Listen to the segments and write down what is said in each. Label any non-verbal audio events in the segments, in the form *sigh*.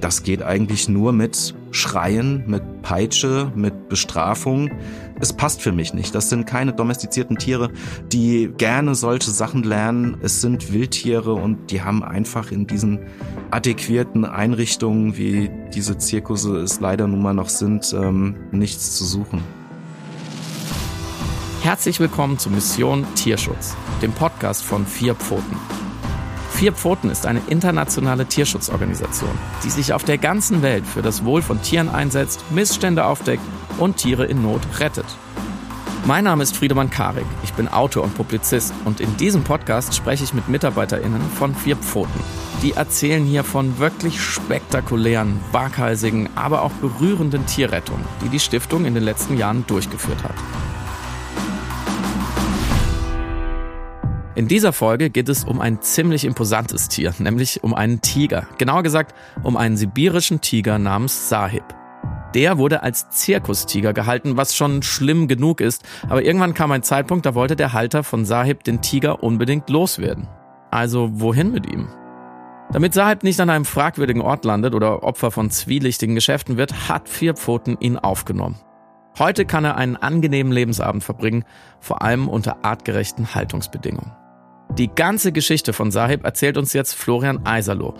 das geht eigentlich nur mit Schreien, mit Peitsche, mit Bestrafung. Es passt für mich nicht. Das sind keine domestizierten Tiere, die gerne solche Sachen lernen. Es sind Wildtiere und die haben einfach in diesen adäquierten Einrichtungen, wie diese Zirkusse es leider nun mal noch sind, ähm, nichts zu suchen. Herzlich willkommen zu Mission Tierschutz, dem Podcast von Vier Pfoten. Vier Pfoten ist eine internationale Tierschutzorganisation, die sich auf der ganzen Welt für das Wohl von Tieren einsetzt, Missstände aufdeckt und Tiere in Not rettet. Mein Name ist Friedemann Karik, ich bin Autor und Publizist und in diesem Podcast spreche ich mit MitarbeiterInnen von Vier Pfoten. Die erzählen hier von wirklich spektakulären, waghalsigen, aber auch berührenden Tierrettungen, die die Stiftung in den letzten Jahren durchgeführt hat. In dieser Folge geht es um ein ziemlich imposantes Tier, nämlich um einen Tiger. Genauer gesagt um einen sibirischen Tiger namens Sahib. Der wurde als Zirkustiger gehalten, was schon schlimm genug ist, aber irgendwann kam ein Zeitpunkt, da wollte der Halter von Sahib den Tiger unbedingt loswerden. Also wohin mit ihm? Damit Sahib nicht an einem fragwürdigen Ort landet oder Opfer von zwielichtigen Geschäften wird, hat Vierpfoten ihn aufgenommen. Heute kann er einen angenehmen Lebensabend verbringen, vor allem unter artgerechten Haltungsbedingungen. Die ganze Geschichte von Sahib erzählt uns jetzt Florian Eiserloh.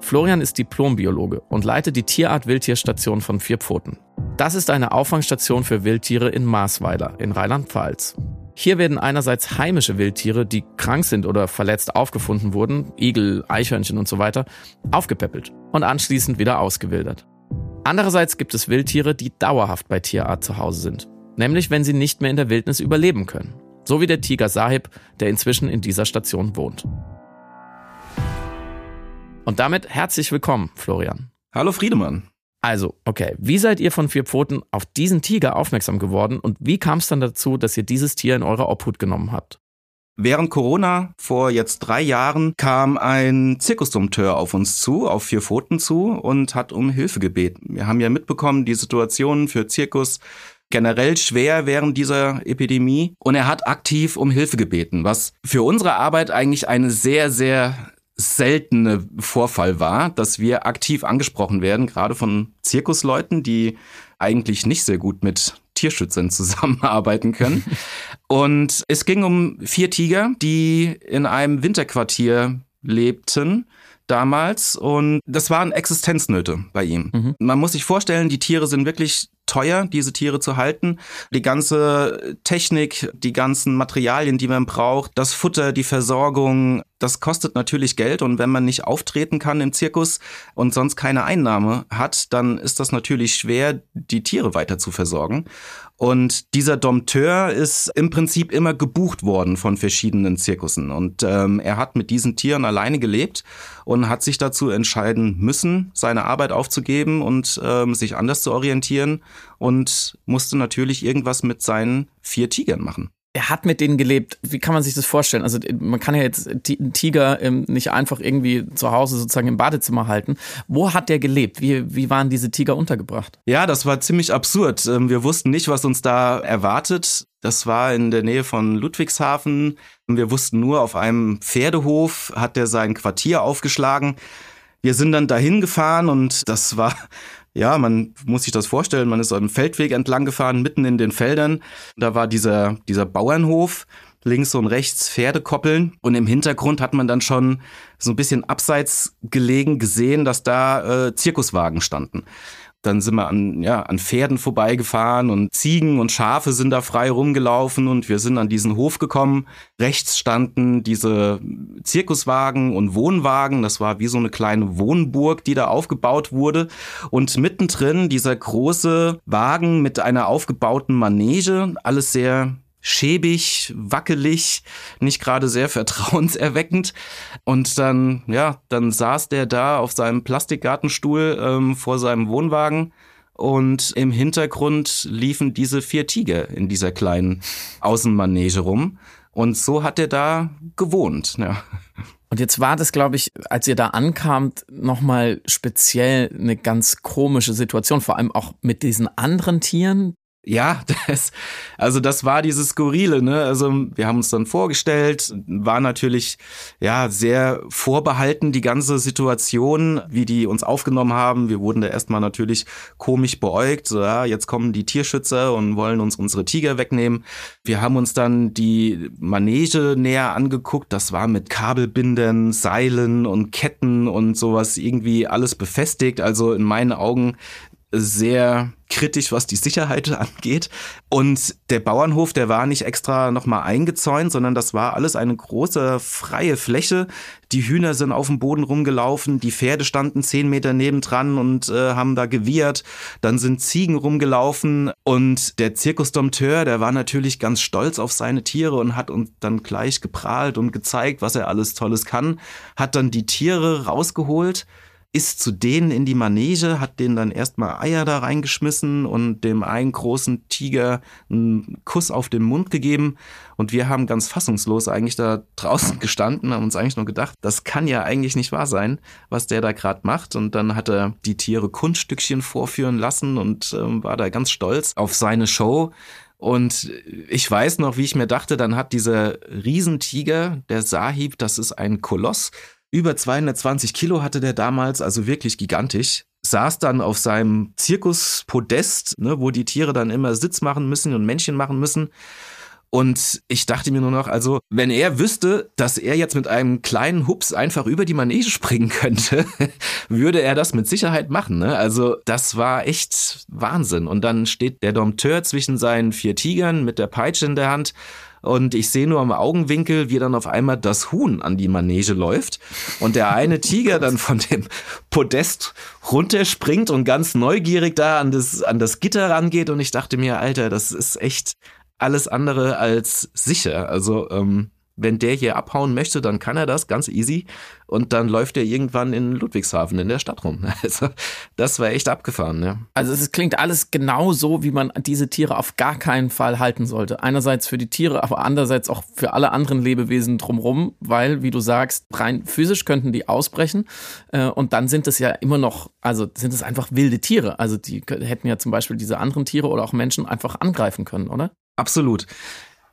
Florian ist Diplombiologe und leitet die Tierart Wildtierstation von Vier Pfoten. Das ist eine Auffangstation für Wildtiere in Maasweiler in Rheinland-Pfalz. Hier werden einerseits heimische Wildtiere, die krank sind oder verletzt aufgefunden wurden, Igel, Eichhörnchen und so weiter, aufgepäppelt und anschließend wieder ausgewildert. Andererseits gibt es Wildtiere, die dauerhaft bei Tierart zu Hause sind, nämlich wenn sie nicht mehr in der Wildnis überleben können. So wie der Tiger Sahib, der inzwischen in dieser Station wohnt. Und damit herzlich willkommen, Florian. Hallo Friedemann. Also, okay, wie seid ihr von Vier Pfoten auf diesen Tiger aufmerksam geworden und wie kam es dann dazu, dass ihr dieses Tier in eure Obhut genommen habt? Während Corona vor jetzt drei Jahren kam ein Zirkusdompteur auf uns zu, auf vier Pfoten zu und hat um Hilfe gebeten. Wir haben ja mitbekommen, die Situation für Zirkus generell schwer während dieser Epidemie und er hat aktiv um Hilfe gebeten, was für unsere Arbeit eigentlich eine sehr, sehr seltene Vorfall war, dass wir aktiv angesprochen werden, gerade von Zirkusleuten, die eigentlich nicht sehr gut mit Tierschützern *laughs* zusammenarbeiten können. Und es ging um vier Tiger, die in einem Winterquartier lebten damals und das waren Existenznöte bei ihm. Mhm. Man muss sich vorstellen, die Tiere sind wirklich teuer, diese Tiere zu halten. Die ganze Technik, die ganzen Materialien, die man braucht, das Futter, die Versorgung, das kostet natürlich Geld und wenn man nicht auftreten kann im Zirkus und sonst keine Einnahme hat, dann ist das natürlich schwer, die Tiere weiter zu versorgen. Und dieser Dompteur ist im Prinzip immer gebucht worden von verschiedenen Zirkussen. Und ähm, er hat mit diesen Tieren alleine gelebt und hat sich dazu entscheiden müssen, seine Arbeit aufzugeben und ähm, sich anders zu orientieren und musste natürlich irgendwas mit seinen vier Tigern machen er hat mit denen gelebt. Wie kann man sich das vorstellen? Also man kann ja jetzt einen Tiger ähm, nicht einfach irgendwie zu Hause sozusagen im Badezimmer halten. Wo hat der gelebt? Wie, wie waren diese Tiger untergebracht? Ja, das war ziemlich absurd. Ähm, wir wussten nicht, was uns da erwartet. Das war in der Nähe von Ludwigshafen. Wir wussten nur, auf einem Pferdehof hat er sein Quartier aufgeschlagen. Wir sind dann dahin gefahren und das war ja, man muss sich das vorstellen, man ist am Feldweg entlang gefahren, mitten in den Feldern. Da war dieser, dieser Bauernhof, links und rechts Pferdekoppeln und im Hintergrund hat man dann schon so ein bisschen abseits gelegen gesehen, dass da äh, Zirkuswagen standen. Dann sind wir an, ja, an Pferden vorbeigefahren und Ziegen und Schafe sind da frei rumgelaufen und wir sind an diesen Hof gekommen. Rechts standen diese Zirkuswagen und Wohnwagen. Das war wie so eine kleine Wohnburg, die da aufgebaut wurde. Und mittendrin dieser große Wagen mit einer aufgebauten Manege. Alles sehr schäbig, wackelig, nicht gerade sehr vertrauenserweckend. Und dann, ja, dann saß der da auf seinem Plastikgartenstuhl ähm, vor seinem Wohnwagen und im Hintergrund liefen diese vier Tiger in dieser kleinen Außenmanege rum. Und so hat er da gewohnt. Ja. Und jetzt war das, glaube ich, als ihr da ankamt, nochmal speziell eine ganz komische Situation, vor allem auch mit diesen anderen Tieren, Ja, das, also das war dieses Skurrile, ne? Also wir haben uns dann vorgestellt, war natürlich ja sehr vorbehalten die ganze Situation, wie die uns aufgenommen haben. Wir wurden da erstmal natürlich komisch beäugt, so ja, jetzt kommen die Tierschützer und wollen uns unsere Tiger wegnehmen. Wir haben uns dann die Manege näher angeguckt, das war mit Kabelbindern, Seilen und Ketten und sowas irgendwie alles befestigt. Also in meinen Augen sehr kritisch, was die Sicherheit *laughs* angeht. Und der Bauernhof, der war nicht extra nochmal eingezäunt, sondern das war alles eine große freie Fläche. Die Hühner sind auf dem Boden rumgelaufen, die Pferde standen zehn Meter nebendran und äh, haben da gewiehert. Dann sind Ziegen rumgelaufen und der Zirkusdompteur, der war natürlich ganz stolz auf seine Tiere und hat uns dann gleich geprahlt und gezeigt, was er alles Tolles kann. Hat dann die Tiere rausgeholt ist zu denen in die Manege, hat denen dann erstmal Eier da reingeschmissen und dem einen großen Tiger einen Kuss auf den Mund gegeben. Und wir haben ganz fassungslos eigentlich da draußen *laughs* gestanden, haben uns eigentlich nur gedacht, das kann ja eigentlich nicht wahr sein, was der da gerade macht. Und dann hat er die Tiere Kunststückchen vorführen lassen und äh, war da ganz stolz auf seine Show. Und ich weiß noch, wie ich mir dachte, dann hat dieser Riesentiger, der Sahib, das ist ein Koloss, über 220 Kilo hatte der damals, also wirklich gigantisch. Saß dann auf seinem Zirkuspodest, ne, wo die Tiere dann immer Sitz machen müssen und Männchen machen müssen. Und ich dachte mir nur noch, also, wenn er wüsste, dass er jetzt mit einem kleinen Hups einfach über die Manege springen könnte, *laughs* würde er das mit Sicherheit machen. Ne? Also, das war echt Wahnsinn. Und dann steht der Dompteur zwischen seinen vier Tigern mit der Peitsche in der Hand und ich sehe nur am Augenwinkel, wie dann auf einmal das Huhn an die Manege läuft und der eine *laughs* Tiger dann von dem Podest runterspringt und ganz neugierig da an das, an das Gitter rangeht und ich dachte mir, Alter, das ist echt alles andere als sicher. Also ähm, wenn der hier abhauen möchte, dann kann er das ganz easy und dann läuft er irgendwann in Ludwigshafen in der Stadt rum. *laughs* Also das war echt abgefahren. Ja. Also es klingt alles genau so, wie man diese Tiere auf gar keinen Fall halten sollte. Einerseits für die Tiere, aber andererseits auch für alle anderen Lebewesen drumherum, weil, wie du sagst, rein physisch könnten die ausbrechen äh, und dann sind es ja immer noch, also sind es einfach wilde Tiere. Also die hätten ja zum Beispiel diese anderen Tiere oder auch Menschen einfach angreifen können, oder? Absolut.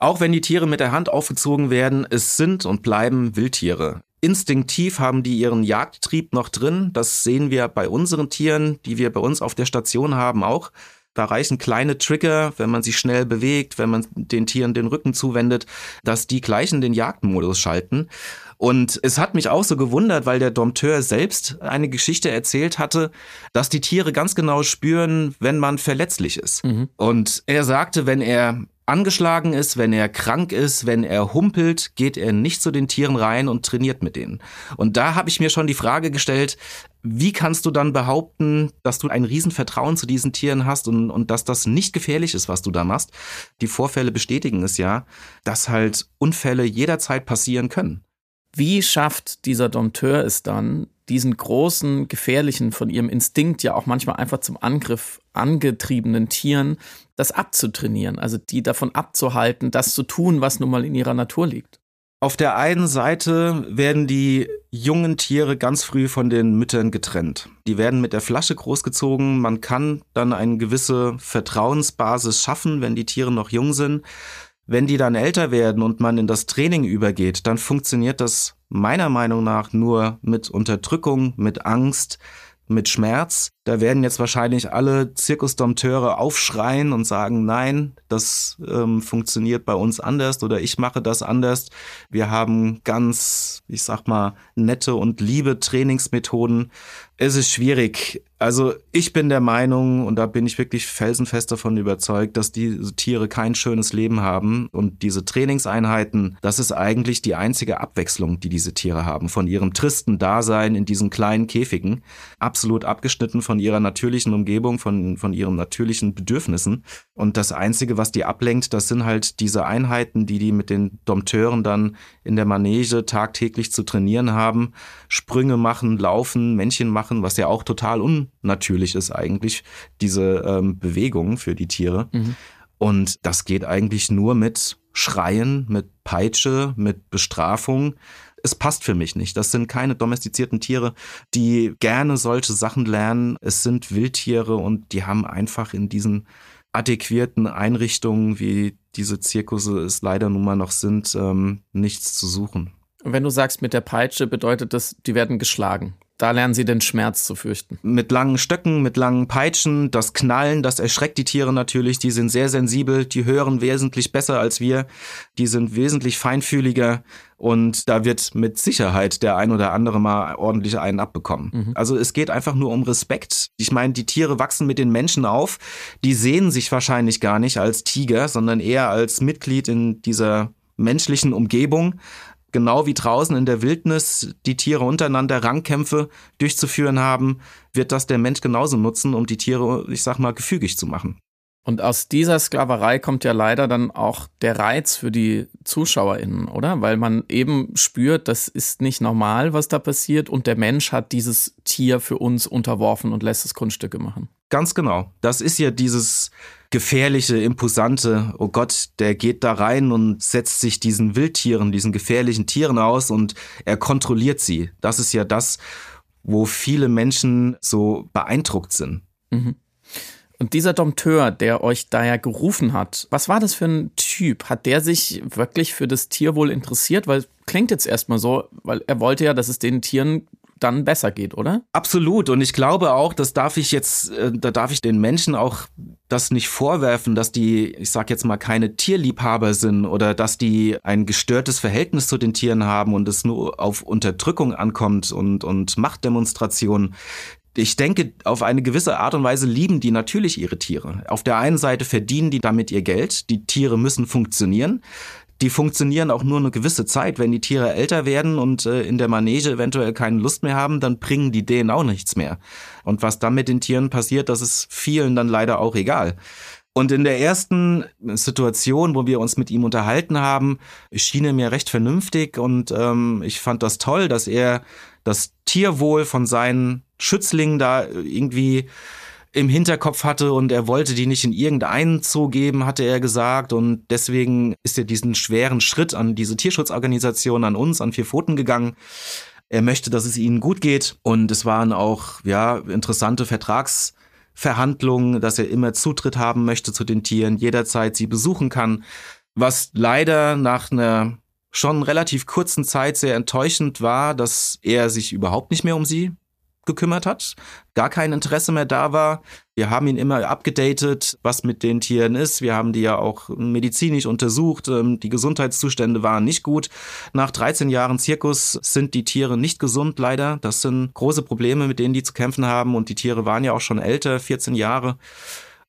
Auch wenn die Tiere mit der Hand aufgezogen werden, es sind und bleiben Wildtiere. Instinktiv haben die ihren Jagdtrieb noch drin. Das sehen wir bei unseren Tieren, die wir bei uns auf der Station haben, auch. Da reichen kleine Trigger, wenn man sich schnell bewegt, wenn man den Tieren den Rücken zuwendet, dass die gleich in den Jagdmodus schalten. Und es hat mich auch so gewundert, weil der Dompteur selbst eine Geschichte erzählt hatte, dass die Tiere ganz genau spüren, wenn man verletzlich ist. Mhm. Und er sagte, wenn er angeschlagen ist, wenn er krank ist, wenn er humpelt, geht er nicht zu den Tieren rein und trainiert mit denen. Und da habe ich mir schon die Frage gestellt, wie kannst du dann behaupten, dass du ein Riesenvertrauen zu diesen Tieren hast und, und dass das nicht gefährlich ist, was du da machst? Die Vorfälle bestätigen es ja, dass halt Unfälle jederzeit passieren können. Wie schafft dieser Dompteur es dann, diesen großen, gefährlichen, von ihrem Instinkt ja auch manchmal einfach zum Angriff angetriebenen Tieren das abzutrainieren, also die davon abzuhalten, das zu tun, was nun mal in ihrer Natur liegt. Auf der einen Seite werden die jungen Tiere ganz früh von den Müttern getrennt. Die werden mit der Flasche großgezogen. Man kann dann eine gewisse Vertrauensbasis schaffen, wenn die Tiere noch jung sind. Wenn die dann älter werden und man in das Training übergeht, dann funktioniert das meiner Meinung nach nur mit Unterdrückung, mit Angst, mit Schmerz. Da werden jetzt wahrscheinlich alle Zirkusdompteure aufschreien und sagen, nein, das ähm, funktioniert bei uns anders oder ich mache das anders. Wir haben ganz, ich sag mal, nette und liebe Trainingsmethoden. Es ist schwierig. Also ich bin der Meinung, und da bin ich wirklich felsenfest davon überzeugt, dass diese Tiere kein schönes Leben haben. Und diese Trainingseinheiten, das ist eigentlich die einzige Abwechslung, die diese Tiere haben. Von ihrem tristen Dasein in diesen kleinen Käfigen. Absolut abgeschnitten von ihrer natürlichen Umgebung, von, von ihren natürlichen Bedürfnissen. Und das Einzige, was die ablenkt, das sind halt diese Einheiten, die die mit den Dompteuren dann in der Manege tagtäglich zu trainieren haben. Sprünge machen, laufen, Männchen machen, was ja auch total unnatürlich ist eigentlich, diese ähm, Bewegung für die Tiere. Mhm. Und das geht eigentlich nur mit Schreien, mit Peitsche, mit Bestrafung. Es passt für mich nicht. Das sind keine domestizierten Tiere, die gerne solche Sachen lernen. Es sind Wildtiere und die haben einfach in diesen adäquierten Einrichtungen, wie diese Zirkusse es leider nun mal noch sind, ähm, nichts zu suchen. Wenn du sagst mit der Peitsche, bedeutet das, die werden geschlagen. Da lernen sie den Schmerz zu fürchten. Mit langen Stöcken, mit langen Peitschen, das Knallen, das erschreckt die Tiere natürlich. Die sind sehr sensibel, die hören wesentlich besser als wir. Die sind wesentlich feinfühliger und da wird mit Sicherheit der ein oder andere mal ordentlich einen abbekommen. Mhm. Also es geht einfach nur um Respekt. Ich meine, die Tiere wachsen mit den Menschen auf. Die sehen sich wahrscheinlich gar nicht als Tiger, sondern eher als Mitglied in dieser menschlichen Umgebung genau wie draußen in der Wildnis die Tiere untereinander Rangkämpfe durchzuführen haben, wird das der Mensch genauso nutzen, um die Tiere, ich sag mal, gefügig zu machen. Und aus dieser Sklaverei kommt ja leider dann auch der Reiz für die ZuschauerInnen, oder? Weil man eben spürt, das ist nicht normal, was da passiert und der Mensch hat dieses Tier für uns unterworfen und lässt es Kunststücke machen. Ganz genau. Das ist ja dieses gefährliche, imposante, oh Gott, der geht da rein und setzt sich diesen Wildtieren, diesen gefährlichen Tieren aus und er kontrolliert sie. Das ist ja das, wo viele Menschen so beeindruckt sind. Mhm. Und dieser Dompteur, der euch da ja gerufen hat, was war das für ein Typ? Hat der sich wirklich für das Tierwohl interessiert? Weil klingt jetzt erstmal so, weil er wollte ja, dass es den Tieren dann besser geht, oder? Absolut. Und ich glaube auch, das darf ich jetzt, äh, da darf ich den Menschen auch das nicht vorwerfen, dass die, ich sag jetzt mal, keine Tierliebhaber sind oder dass die ein gestörtes Verhältnis zu den Tieren haben und es nur auf Unterdrückung ankommt und, und Machtdemonstrationen ich denke, auf eine gewisse Art und Weise lieben die natürlich ihre Tiere. Auf der einen Seite verdienen die damit ihr Geld, die Tiere müssen funktionieren die funktionieren auch nur eine gewisse Zeit. Wenn die Tiere älter werden und äh, in der Manege eventuell keine Lust mehr haben, dann bringen die denen auch nichts mehr. Und was dann mit den Tieren passiert, das ist vielen dann leider auch egal. Und in der ersten Situation, wo wir uns mit ihm unterhalten haben, schien er mir recht vernünftig und ähm, ich fand das toll, dass er das Tierwohl von seinen Schützlingen da irgendwie im Hinterkopf hatte und er wollte die nicht in irgendeinen Zoo geben, hatte er gesagt. Und deswegen ist er diesen schweren Schritt an diese Tierschutzorganisation, an uns, an Vier Pfoten gegangen. Er möchte, dass es ihnen gut geht. Und es waren auch, ja, interessante Vertragsverhandlungen, dass er immer Zutritt haben möchte zu den Tieren, jederzeit sie besuchen kann. Was leider nach einer schon relativ kurzen Zeit sehr enttäuschend war, dass er sich überhaupt nicht mehr um sie gekümmert hat, gar kein Interesse mehr da war. Wir haben ihn immer abgedatet, was mit den Tieren ist. Wir haben die ja auch medizinisch untersucht. Ähm, die Gesundheitszustände waren nicht gut. Nach 13 Jahren Zirkus sind die Tiere nicht gesund, leider. Das sind große Probleme, mit denen die zu kämpfen haben. Und die Tiere waren ja auch schon älter, 14 Jahre.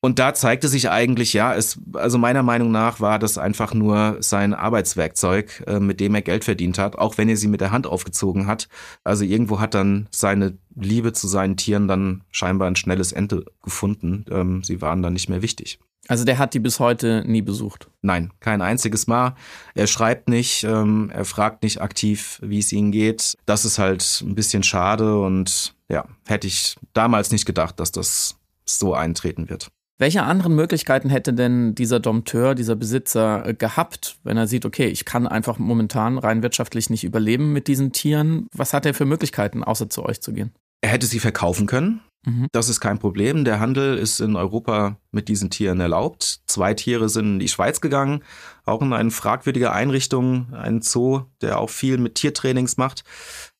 Und da zeigte sich eigentlich, ja, es, also meiner Meinung nach war das einfach nur sein Arbeitswerkzeug, äh, mit dem er Geld verdient hat, auch wenn er sie mit der Hand aufgezogen hat. Also irgendwo hat dann seine Liebe zu seinen Tieren dann scheinbar ein schnelles Ende gefunden. Ähm, sie waren dann nicht mehr wichtig. Also der hat die bis heute nie besucht? Nein, kein einziges Mal. Er schreibt nicht, ähm, er fragt nicht aktiv, wie es ihnen geht. Das ist halt ein bisschen schade und ja, hätte ich damals nicht gedacht, dass das so eintreten wird. Welche anderen Möglichkeiten hätte denn dieser Dompteur, dieser Besitzer äh, gehabt, wenn er sieht, okay, ich kann einfach momentan rein wirtschaftlich nicht überleben mit diesen Tieren? Was hat er für Möglichkeiten, außer zu euch zu gehen? Er hätte sie verkaufen können. Mhm. Das ist kein Problem. Der Handel ist in Europa mit diesen Tieren erlaubt. Zwei Tiere sind in die Schweiz gegangen, auch in eine fragwürdige Einrichtung, ein Zoo, der auch viel mit Tiertrainings macht.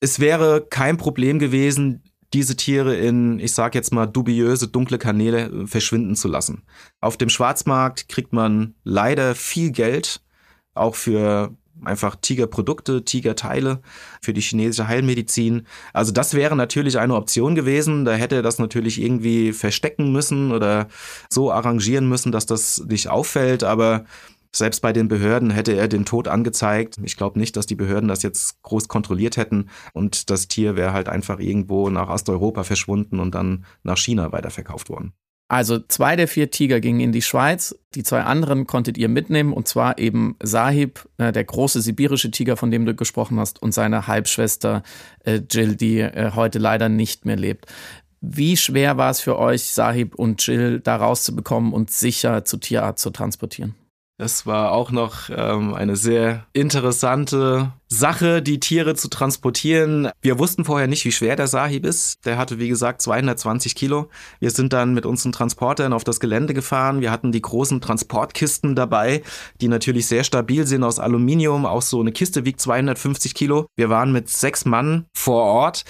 Es wäre kein Problem gewesen, diese Tiere in, ich sag jetzt mal, dubiöse, dunkle Kanäle äh, verschwinden zu lassen. Auf dem Schwarzmarkt kriegt man leider viel Geld, auch für einfach Tigerprodukte, Tigerteile für die chinesische Heilmedizin. Also das wäre natürlich eine Option gewesen. Da hätte er das natürlich irgendwie verstecken müssen oder so arrangieren müssen, dass das nicht auffällt. Aber selbst bei den Behörden hätte er den Tod angezeigt. Ich glaube nicht, dass die Behörden das jetzt groß kontrolliert hätten und das Tier wäre halt einfach irgendwo nach Osteuropa verschwunden und dann nach China weiterverkauft worden. Also zwei der vier Tiger gingen in die Schweiz, die zwei anderen konntet ihr mitnehmen und zwar eben Sahib, äh, der große sibirische Tiger, von dem du gesprochen hast, und seine Halbschwester äh, Jill, die äh, heute leider nicht mehr lebt. Wie schwer war es für euch, Sahib und Jill da rauszubekommen und sicher zu Tierarzt zu transportieren? Es war auch noch ähm, eine sehr interessante Sache, die Tiere zu transportieren. Wir wussten vorher nicht, wie schwer der Sahib ist. Der hatte, wie gesagt, 220 Kilo. Wir sind dann mit unseren Transportern auf das Gelände gefahren. Wir hatten die großen Transportkisten dabei, die natürlich sehr stabil sind aus Aluminium. Auch so eine Kiste wiegt 250 Kilo. Wir waren mit sechs Mann vor Ort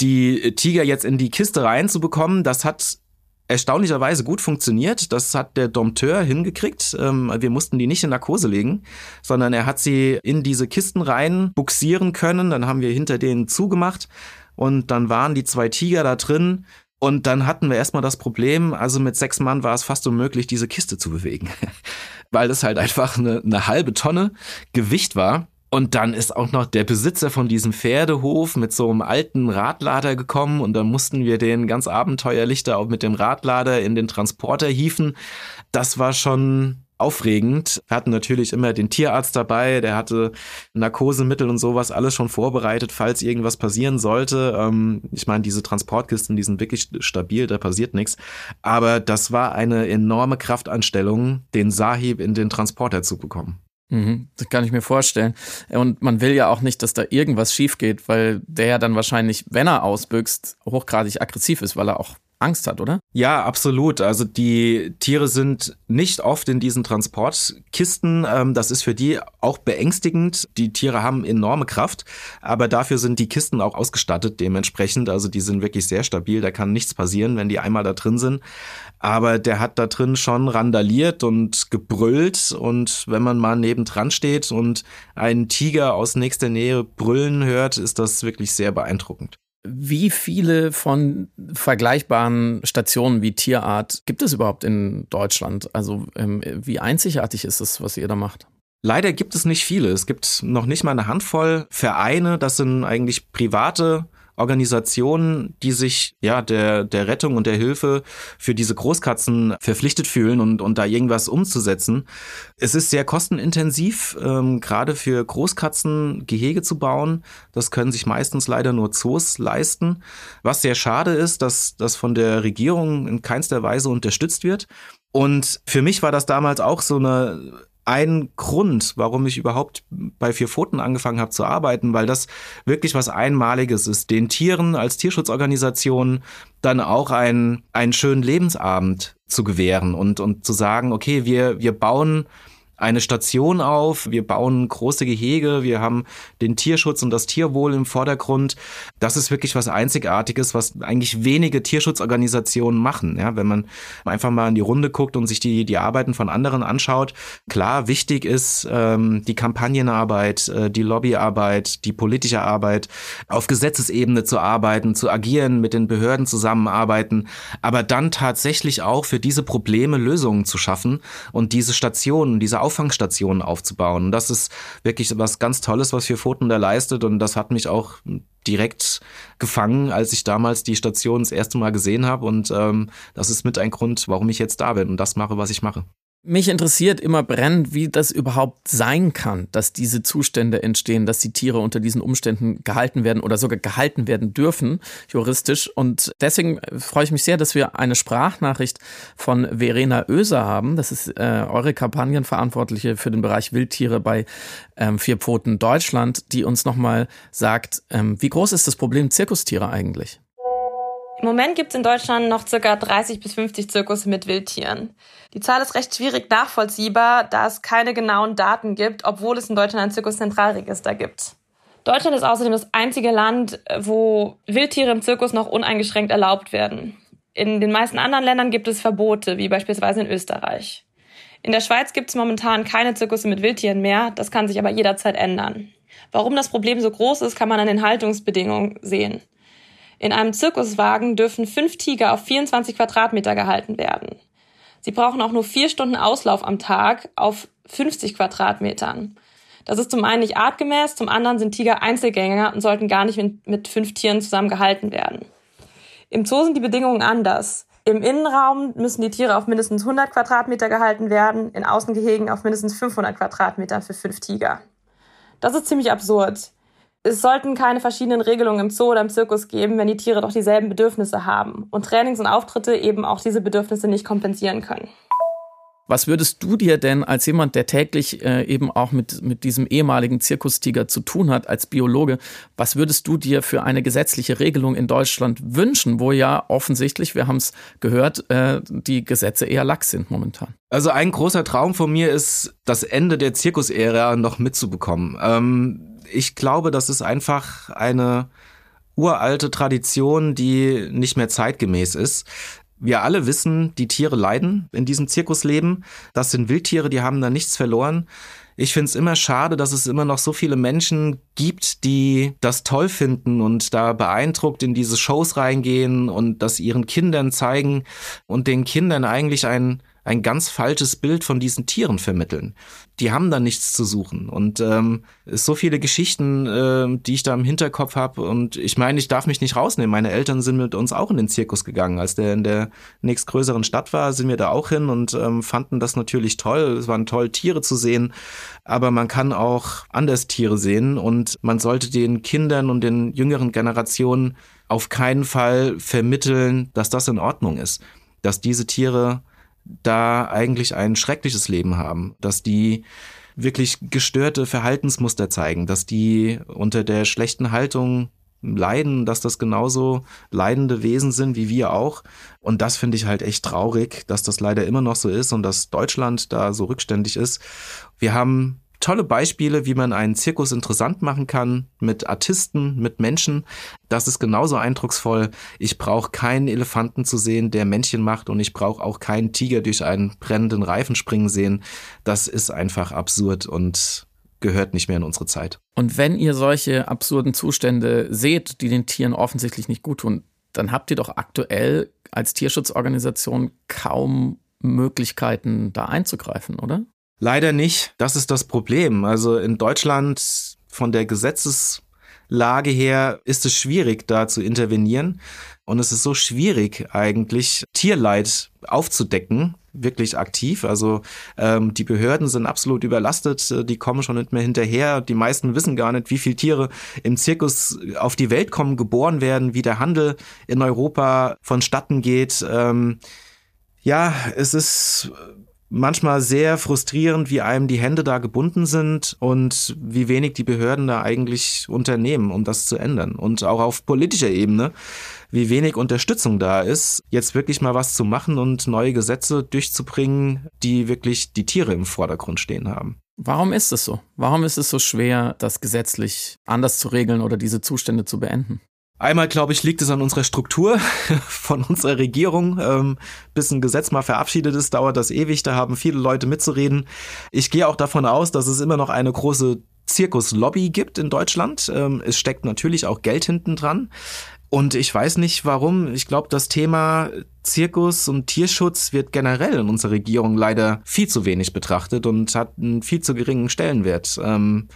die Tiger jetzt in die Kiste reinzubekommen, das hat erstaunlicherweise gut funktioniert. Das hat der Dompteur hingekriegt. Ähm, wir mussten die nicht in Narkose legen, sondern er hat sie in diese Kisten rein buxieren können. Dann haben wir hinter denen zugemacht und dann waren die zwei Tiger da drin. Und dann hatten wir erstmal das Problem, also mit sechs Mann war es fast unmöglich, diese Kiste zu bewegen, *laughs* weil es halt einfach eine, eine halbe Tonne Gewicht war. Und dann ist auch noch der Besitzer von diesem Pferdehof mit so einem alten Radlader gekommen und dann mussten wir den ganz abenteuerlich da auch mit dem Radlader in den Transporter hieven. Das war schon aufregend. Wir hatten natürlich immer den Tierarzt dabei, der hatte Narkosemittel und sowas alles schon vorbereitet, falls irgendwas passieren sollte. Ähm, ich meine, diese Transportkisten, die sind wirklich stabil, da passiert nichts. Aber das war eine enorme Kraftanstellung, den Sahib in den Transporter zu bekommen. Mhm, das kann ich mir vorstellen. Und man will ja auch nicht, dass da irgendwas schief geht, weil der ja dann wahrscheinlich, wenn er ausbüchst, hochgradig aggressiv ist, weil er auch Angst hat, oder? Ja, absolut. Also die Tiere sind nicht oft in diesen Transportkisten. Ähm, das ist für die auch beängstigend. Die Tiere haben enorme Kraft, aber dafür sind die Kisten auch ausgestattet dementsprechend. Also die sind wirklich sehr stabil. Da kann nichts passieren, wenn die einmal da drin sind. Aber der hat da drin schon randaliert und gebrüllt. Und wenn man mal nebendran steht und einen Tiger aus nächster Nähe brüllen hört, ist das wirklich sehr beeindruckend. Wie viele von vergleichbaren Stationen wie Tierart gibt es überhaupt in Deutschland? Also ähm, wie einzigartig ist es, was ihr da macht? Leider gibt es nicht viele. Es gibt noch nicht mal eine Handvoll Vereine. Das sind eigentlich private Organisationen, die sich ja der, der Rettung und der Hilfe für diese Großkatzen verpflichtet fühlen und, und da irgendwas umzusetzen. Es ist sehr kostenintensiv, ähm, gerade für Großkatzen Gehege zu bauen. Das können sich meistens leider nur Zoos leisten. Was sehr schade ist, dass das von der Regierung in keinster Weise unterstützt wird. Und für mich war das damals auch so eine ein Grund, warum ich überhaupt bei Vier Pfoten angefangen habe zu arbeiten, weil das wirklich was Einmaliges ist, den Tieren als Tierschutzorganisation dann auch einen, einen schönen Lebensabend zu gewähren und, und zu sagen, okay, wir, wir bauen eine Station auf, wir bauen große Gehege, wir haben den Tierschutz und das Tierwohl im Vordergrund. Das ist wirklich was Einzigartiges, was eigentlich wenige Tierschutzorganisationen machen. Ja, wenn man einfach mal in die Runde guckt und sich die, die Arbeiten von anderen anschaut. Klar, wichtig ist ähm, die Kampagnenarbeit, äh, die Lobbyarbeit, die politische Arbeit, auf Gesetzesebene zu arbeiten, zu agieren, mit den Behörden zusammenarbeiten, aber dann tatsächlich auch für diese Probleme Lösungen zu schaffen und diese Stationen, diese Auffangstationen aufzubauen. Und das ist wirklich was ganz Tolles, was Vier Pfoten da leistet. Und das hat mich auch direkt gefangen, als ich damals die Station das erste Mal gesehen habe. Und ähm, das ist mit ein Grund, warum ich jetzt da bin und das mache, was ich mache. Mich interessiert immer brennend, wie das überhaupt sein kann, dass diese Zustände entstehen, dass die Tiere unter diesen Umständen gehalten werden oder sogar gehalten werden dürfen, juristisch. Und deswegen freue ich mich sehr, dass wir eine Sprachnachricht von Verena Oeser haben. Das ist äh, eure Kampagnenverantwortliche für den Bereich Wildtiere bei ähm, Vier Pfoten Deutschland, die uns nochmal sagt, ähm, wie groß ist das Problem Zirkustiere eigentlich? Im Moment gibt es in Deutschland noch circa 30 bis 50 Zirkus mit Wildtieren. Die Zahl ist recht schwierig nachvollziehbar, da es keine genauen Daten gibt, obwohl es in Deutschland ein Zirkuszentralregister gibt. Deutschland ist außerdem das einzige Land, wo Wildtiere im Zirkus noch uneingeschränkt erlaubt werden. In den meisten anderen Ländern gibt es Verbote, wie beispielsweise in Österreich. In der Schweiz gibt es momentan keine Zirkusse mit Wildtieren mehr, das kann sich aber jederzeit ändern. Warum das Problem so groß ist, kann man an den Haltungsbedingungen sehen. In einem Zirkuswagen dürfen fünf Tiger auf 24 Quadratmeter gehalten werden. Sie brauchen auch nur vier Stunden Auslauf am Tag auf 50 Quadratmetern. Das ist zum einen nicht artgemäß, zum anderen sind Tiger Einzelgänger und sollten gar nicht mit fünf Tieren zusammen gehalten werden. Im Zoo sind die Bedingungen anders. Im Innenraum müssen die Tiere auf mindestens 100 Quadratmeter gehalten werden, in Außengehegen auf mindestens 500 Quadratmeter für fünf Tiger. Das ist ziemlich absurd es sollten keine verschiedenen Regelungen im Zoo oder im Zirkus geben, wenn die Tiere doch dieselben Bedürfnisse haben und Trainings und Auftritte eben auch diese Bedürfnisse nicht kompensieren können. Was würdest du dir denn als jemand, der täglich äh, eben auch mit, mit diesem ehemaligen Zirkustiger zu tun hat, als Biologe, was würdest du dir für eine gesetzliche Regelung in Deutschland wünschen, wo ja offensichtlich, wir haben es gehört, äh, die Gesetze eher lax sind momentan? Also ein großer Traum von mir ist, das Ende der Zirkusära noch mitzubekommen. Ähm, ich glaube, das ist einfach eine uralte Tradition, die nicht mehr zeitgemäß ist. Wir alle wissen, die Tiere leiden in diesem Zirkusleben. Das sind Wildtiere, die haben da nichts verloren. Ich finde es immer schade, dass es immer noch so viele Menschen gibt, die das toll finden und da beeindruckt in diese Shows reingehen und das ihren Kindern zeigen und den Kindern eigentlich ein ein ganz falsches Bild von diesen Tieren vermitteln. Die haben da nichts zu suchen. Und ähm, so viele Geschichten, äh, die ich da im Hinterkopf habe. Und ich meine, ich darf mich nicht rausnehmen. Meine Eltern sind mit uns auch in den Zirkus gegangen. Als der in der nächstgrößeren Stadt war, sind wir da auch hin und ähm, fanden das natürlich toll. Es waren toll, Tiere zu sehen. Aber man kann auch anders Tiere sehen. Und man sollte den Kindern und den jüngeren Generationen auf keinen Fall vermitteln, dass das in Ordnung ist. Dass diese Tiere da eigentlich ein schreckliches Leben haben, dass die wirklich gestörte Verhaltensmuster zeigen, dass die unter der schlechten Haltung leiden, dass das genauso leidende Wesen sind wie wir auch. Und das finde ich halt echt traurig, dass das leider immer noch so ist und dass Deutschland da so rückständig ist. Wir haben tolle Beispiele, wie man einen Zirkus interessant machen kann mit Artisten, mit Menschen. Das ist genauso eindrucksvoll. Ich brauche keinen Elefanten zu sehen, der Männchen macht und ich brauche auch keinen Tiger durch einen brennenden Reifen springen sehen. Das ist einfach absurd und gehört nicht mehr in unsere Zeit. Und wenn ihr solche absurden Zustände seht, die den Tieren offensichtlich nicht gut tun, dann habt ihr doch aktuell als Tierschutzorganisation kaum Möglichkeiten, da einzugreifen, oder? Leider nicht. Das ist das Problem. Also in Deutschland von der Gesetzeslage her ist es schwierig, da zu intervenieren. Und es ist so schwierig eigentlich, Tierleid aufzudecken, wirklich aktiv. Also ähm, die Behörden sind absolut überlastet, die kommen schon nicht mehr hinterher. Die meisten wissen gar nicht, wie viele Tiere im Zirkus auf die Welt kommen, geboren werden, wie der Handel in Europa vonstatten geht. Ähm, ja, es ist manchmal sehr frustrierend, wie einem die Hände da gebunden sind und wie wenig die Behörden da eigentlich unternehmen, um das zu ändern. Und auch auf politischer Ebene, wie wenig Unterstützung da ist, jetzt wirklich mal was zu machen und neue Gesetze durchzubringen, die wirklich die Tiere im Vordergrund stehen haben. Warum ist es so? Warum ist es so schwer, das gesetzlich anders zu regeln oder diese Zustände zu beenden? Einmal, glaube ich, liegt es an unserer Struktur *laughs* von unserer Regierung. Ähm, bis ein Gesetz mal verabschiedet ist, dauert das ewig. Da haben viele Leute mitzureden. Ich gehe auch davon aus, dass es immer noch eine große Zirkuslobby gibt in Deutschland. Ähm, es steckt natürlich auch Geld hinten dran. Und ich weiß nicht warum. Ich glaube, das Thema Zirkus und Tierschutz wird generell in unserer Regierung leider viel zu wenig betrachtet und hat einen viel zu geringen Stellenwert. Ähm,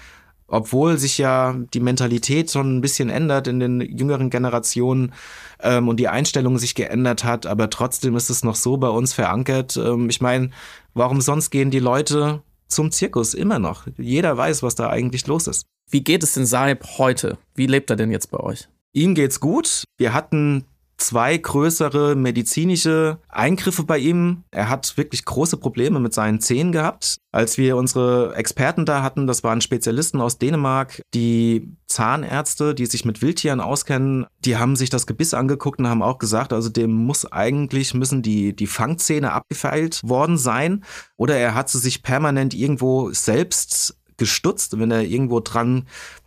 obwohl sich ja die Mentalität schon ein bisschen ändert in den jüngeren Generationen ähm, und die Einstellung sich geändert hat, aber trotzdem ist es noch so bei uns verankert. Ähm, ich meine, warum sonst gehen die Leute zum Zirkus immer noch? Jeder weiß, was da eigentlich los ist. Wie geht es denn Saib heute? Wie lebt er denn jetzt bei euch? Ihm geht's gut. Wir hatten zwei größere medizinische Eingriffe bei ihm. Er hat wirklich große Probleme mit seinen Zähnen gehabt. Als wir unsere Experten da hatten, das waren Spezialisten aus Dänemark, die Zahnärzte, die sich mit Wildtieren auskennen, die haben sich das Gebiss angeguckt und haben auch gesagt, also dem muss eigentlich, müssen die, die Fangzähne abgefeilt worden sein. Oder er hat sie sich permanent irgendwo selbst gestutzt, wenn er irgendwo dran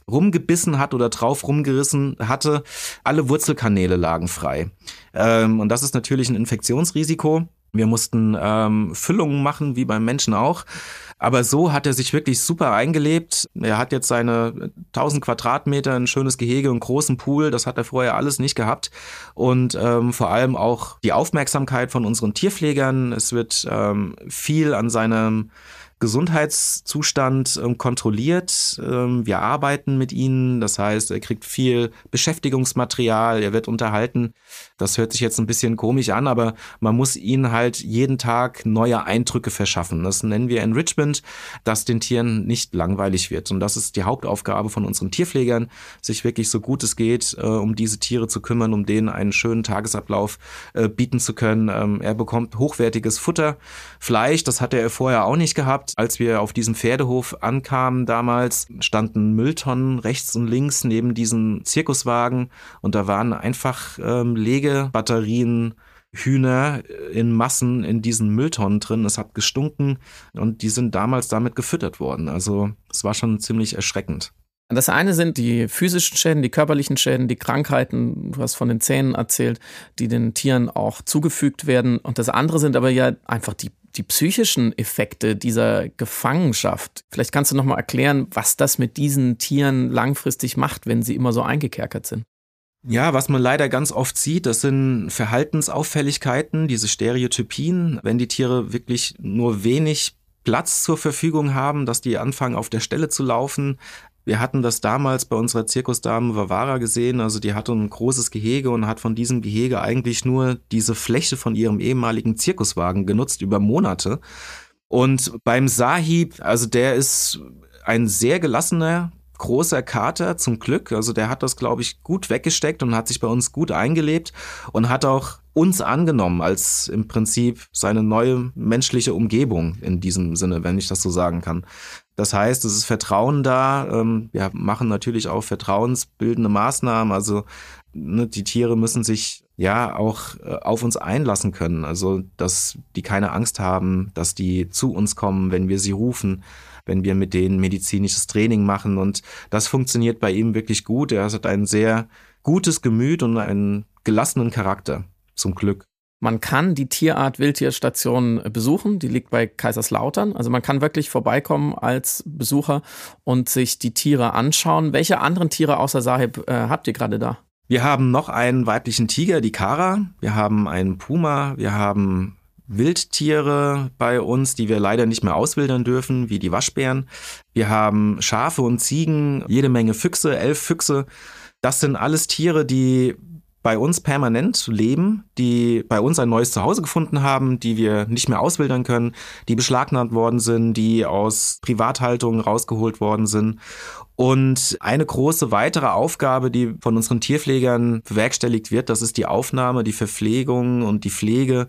rumgebissen hat oder drauf rumgerissen hatte, alle Wurzelkanäle lagen frei. Ähm, und das ist natürlich ein Infektionsrisiko. Wir mussten ähm, Füllungen machen, wie beim Menschen auch. Aber so hat er sich wirklich super eingelebt. Er hat jetzt seine 1000 Quadratmeter, ein schönes Gehege, einen großen Pool. Das hat er vorher alles nicht gehabt. Und ähm, vor allem auch die Aufmerksamkeit von unseren Tierpflegern. Es wird ähm, viel an seinem Gesundheitszustand ähm, kontrolliert. Ähm, wir arbeiten mit ihnen, das heißt, er kriegt viel Beschäftigungsmaterial, er wird unterhalten. Das hört sich jetzt ein bisschen komisch an, aber man muss ihnen halt jeden Tag neue Eindrücke verschaffen. Das nennen wir Enrichment, dass den Tieren nicht langweilig wird. Und das ist die Hauptaufgabe von unseren Tierpflegern, sich wirklich so gut es geht, äh, um diese Tiere zu kümmern, um denen einen schönen Tagesablauf äh, bieten zu können. Ähm, er bekommt hochwertiges Futter, Fleisch, das hatte er vorher auch nicht gehabt. Als wir auf diesem Pferdehof ankamen damals, standen Mülltonnen rechts und links neben diesen Zirkuswagen und da waren einfach ähm, Legebatterien, Hühner in Massen in diesen Mülltonnen drin. Es hat gestunken und die sind damals damit gefüttert worden. Also es war schon ziemlich erschreckend. Das eine sind die physischen Schäden, die körperlichen Schäden, die Krankheiten, du hast von den Zähnen erzählt, die den Tieren auch zugefügt werden. Und das andere sind aber ja einfach die, die psychischen Effekte dieser Gefangenschaft. Vielleicht kannst du nochmal erklären, was das mit diesen Tieren langfristig macht, wenn sie immer so eingekerkert sind. Ja, was man leider ganz oft sieht, das sind Verhaltensauffälligkeiten, diese Stereotypien, wenn die Tiere wirklich nur wenig Platz zur Verfügung haben, dass die anfangen auf der Stelle zu laufen, wir hatten das damals bei unserer Zirkusdame Vavara gesehen. Also die hatte ein großes Gehege und hat von diesem Gehege eigentlich nur diese Fläche von ihrem ehemaligen Zirkuswagen genutzt über Monate. Und beim Sahib, also der ist ein sehr gelassener, großer Kater zum Glück. Also der hat das, glaube ich, gut weggesteckt und hat sich bei uns gut eingelebt und hat auch uns angenommen als im Prinzip seine neue menschliche Umgebung in diesem Sinne, wenn ich das so sagen kann. Das heißt, es ist Vertrauen da. Ähm, wir machen natürlich auch vertrauensbildende Maßnahmen. Also ne, die Tiere müssen sich ja auch äh, auf uns einlassen können. Also dass die keine Angst haben, dass die zu uns kommen, wenn wir sie rufen, wenn wir mit denen medizinisches Training machen. Und das funktioniert bei ihm wirklich gut. Er hat ein sehr gutes Gemüt und einen gelassenen Charakter. Zum Glück. Man kann die Tierart Wildtierstation besuchen, die liegt bei Kaiserslautern. Also man kann wirklich vorbeikommen als Besucher und sich die Tiere anschauen. Welche anderen Tiere außer Sahib äh, habt ihr gerade da? Wir haben noch einen weiblichen Tiger, die Kara. Wir haben einen Puma. Wir haben Wildtiere bei uns, die wir leider nicht mehr auswildern dürfen, wie die Waschbären. Wir haben Schafe und Ziegen, jede Menge Füchse, elf Füchse. Das sind alles Tiere, die bei uns permanent leben, die bei uns ein neues Zuhause gefunden haben, die wir nicht mehr auswildern können, die beschlagnahmt worden sind, die aus Privathaltung rausgeholt worden sind. Und eine große weitere Aufgabe, die von unseren Tierpflegern bewerkstelligt wird, das ist die Aufnahme, die Verpflegung und die Pflege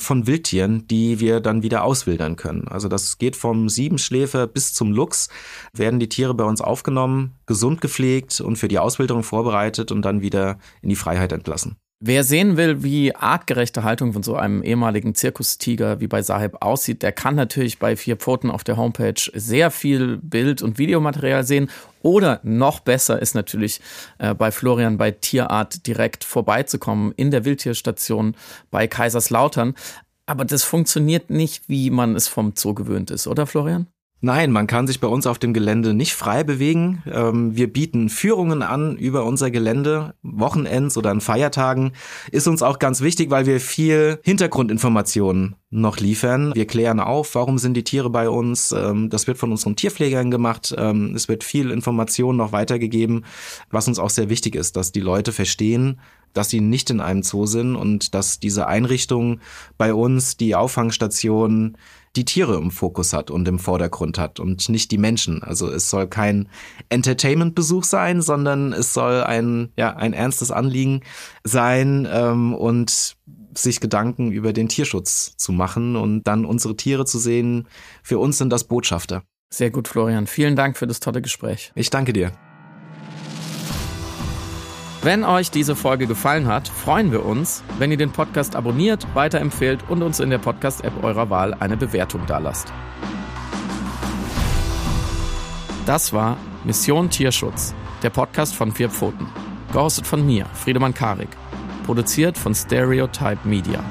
von Wildtieren, die wir dann wieder auswildern können. Also das geht vom Siebenschläfer bis zum Luchs, werden die Tiere bei uns aufgenommen, gesund gepflegt und für die Auswilderung vorbereitet und dann wieder in die Freiheit entlassen. Wer sehen will, wie artgerechte Haltung von so einem ehemaligen Zirkustiger wie bei Sahib aussieht, der kann natürlich bei Vier Pfoten auf der Homepage sehr viel Bild- und Videomaterial sehen. Oder noch besser ist natürlich äh, bei Florian bei Tierart direkt vorbeizukommen in der Wildtierstation bei Kaiserslautern. Aber das funktioniert nicht, wie man es vom Zoo gewöhnt ist, oder Florian? Nein, man kann sich bei uns auf dem Gelände nicht frei bewegen. Ähm, wir bieten Führungen an über unser Gelände, Wochenends oder an Feiertagen. Ist uns auch ganz wichtig, weil wir viel Hintergrundinformationen noch liefern. Wir klären auf, warum sind die Tiere bei uns. Ähm, das wird von unseren Tierpflegern gemacht. Ähm, es wird viel Information noch weitergegeben, was uns auch sehr wichtig ist, dass die Leute verstehen, dass sie nicht in einem Zoo sind und dass diese Einrichtung bei uns, die Auffangstation, die Tiere im Fokus hat und im Vordergrund hat und nicht die Menschen. Also es soll kein Entertainment-Besuch sein, sondern es soll ein, ja, ein ernstes Anliegen sein ähm, und sich Gedanken über den Tierschutz zu machen und dann unsere Tiere zu sehen. Für uns sind das Botschafter. Sehr gut, Florian. Vielen Dank für das tolle Gespräch. Ich danke dir. Wenn euch diese Folge gefallen hat, freuen wir uns, wenn ihr den Podcast abonniert, weiterempfehlt und uns in der Podcast-App eurer Wahl eine Bewertung dalasst. Das war Mission Tierschutz, der Podcast von Vier Pfoten. Gehostet von mir, Friedemann Karik. Produziert von Stereotype Media.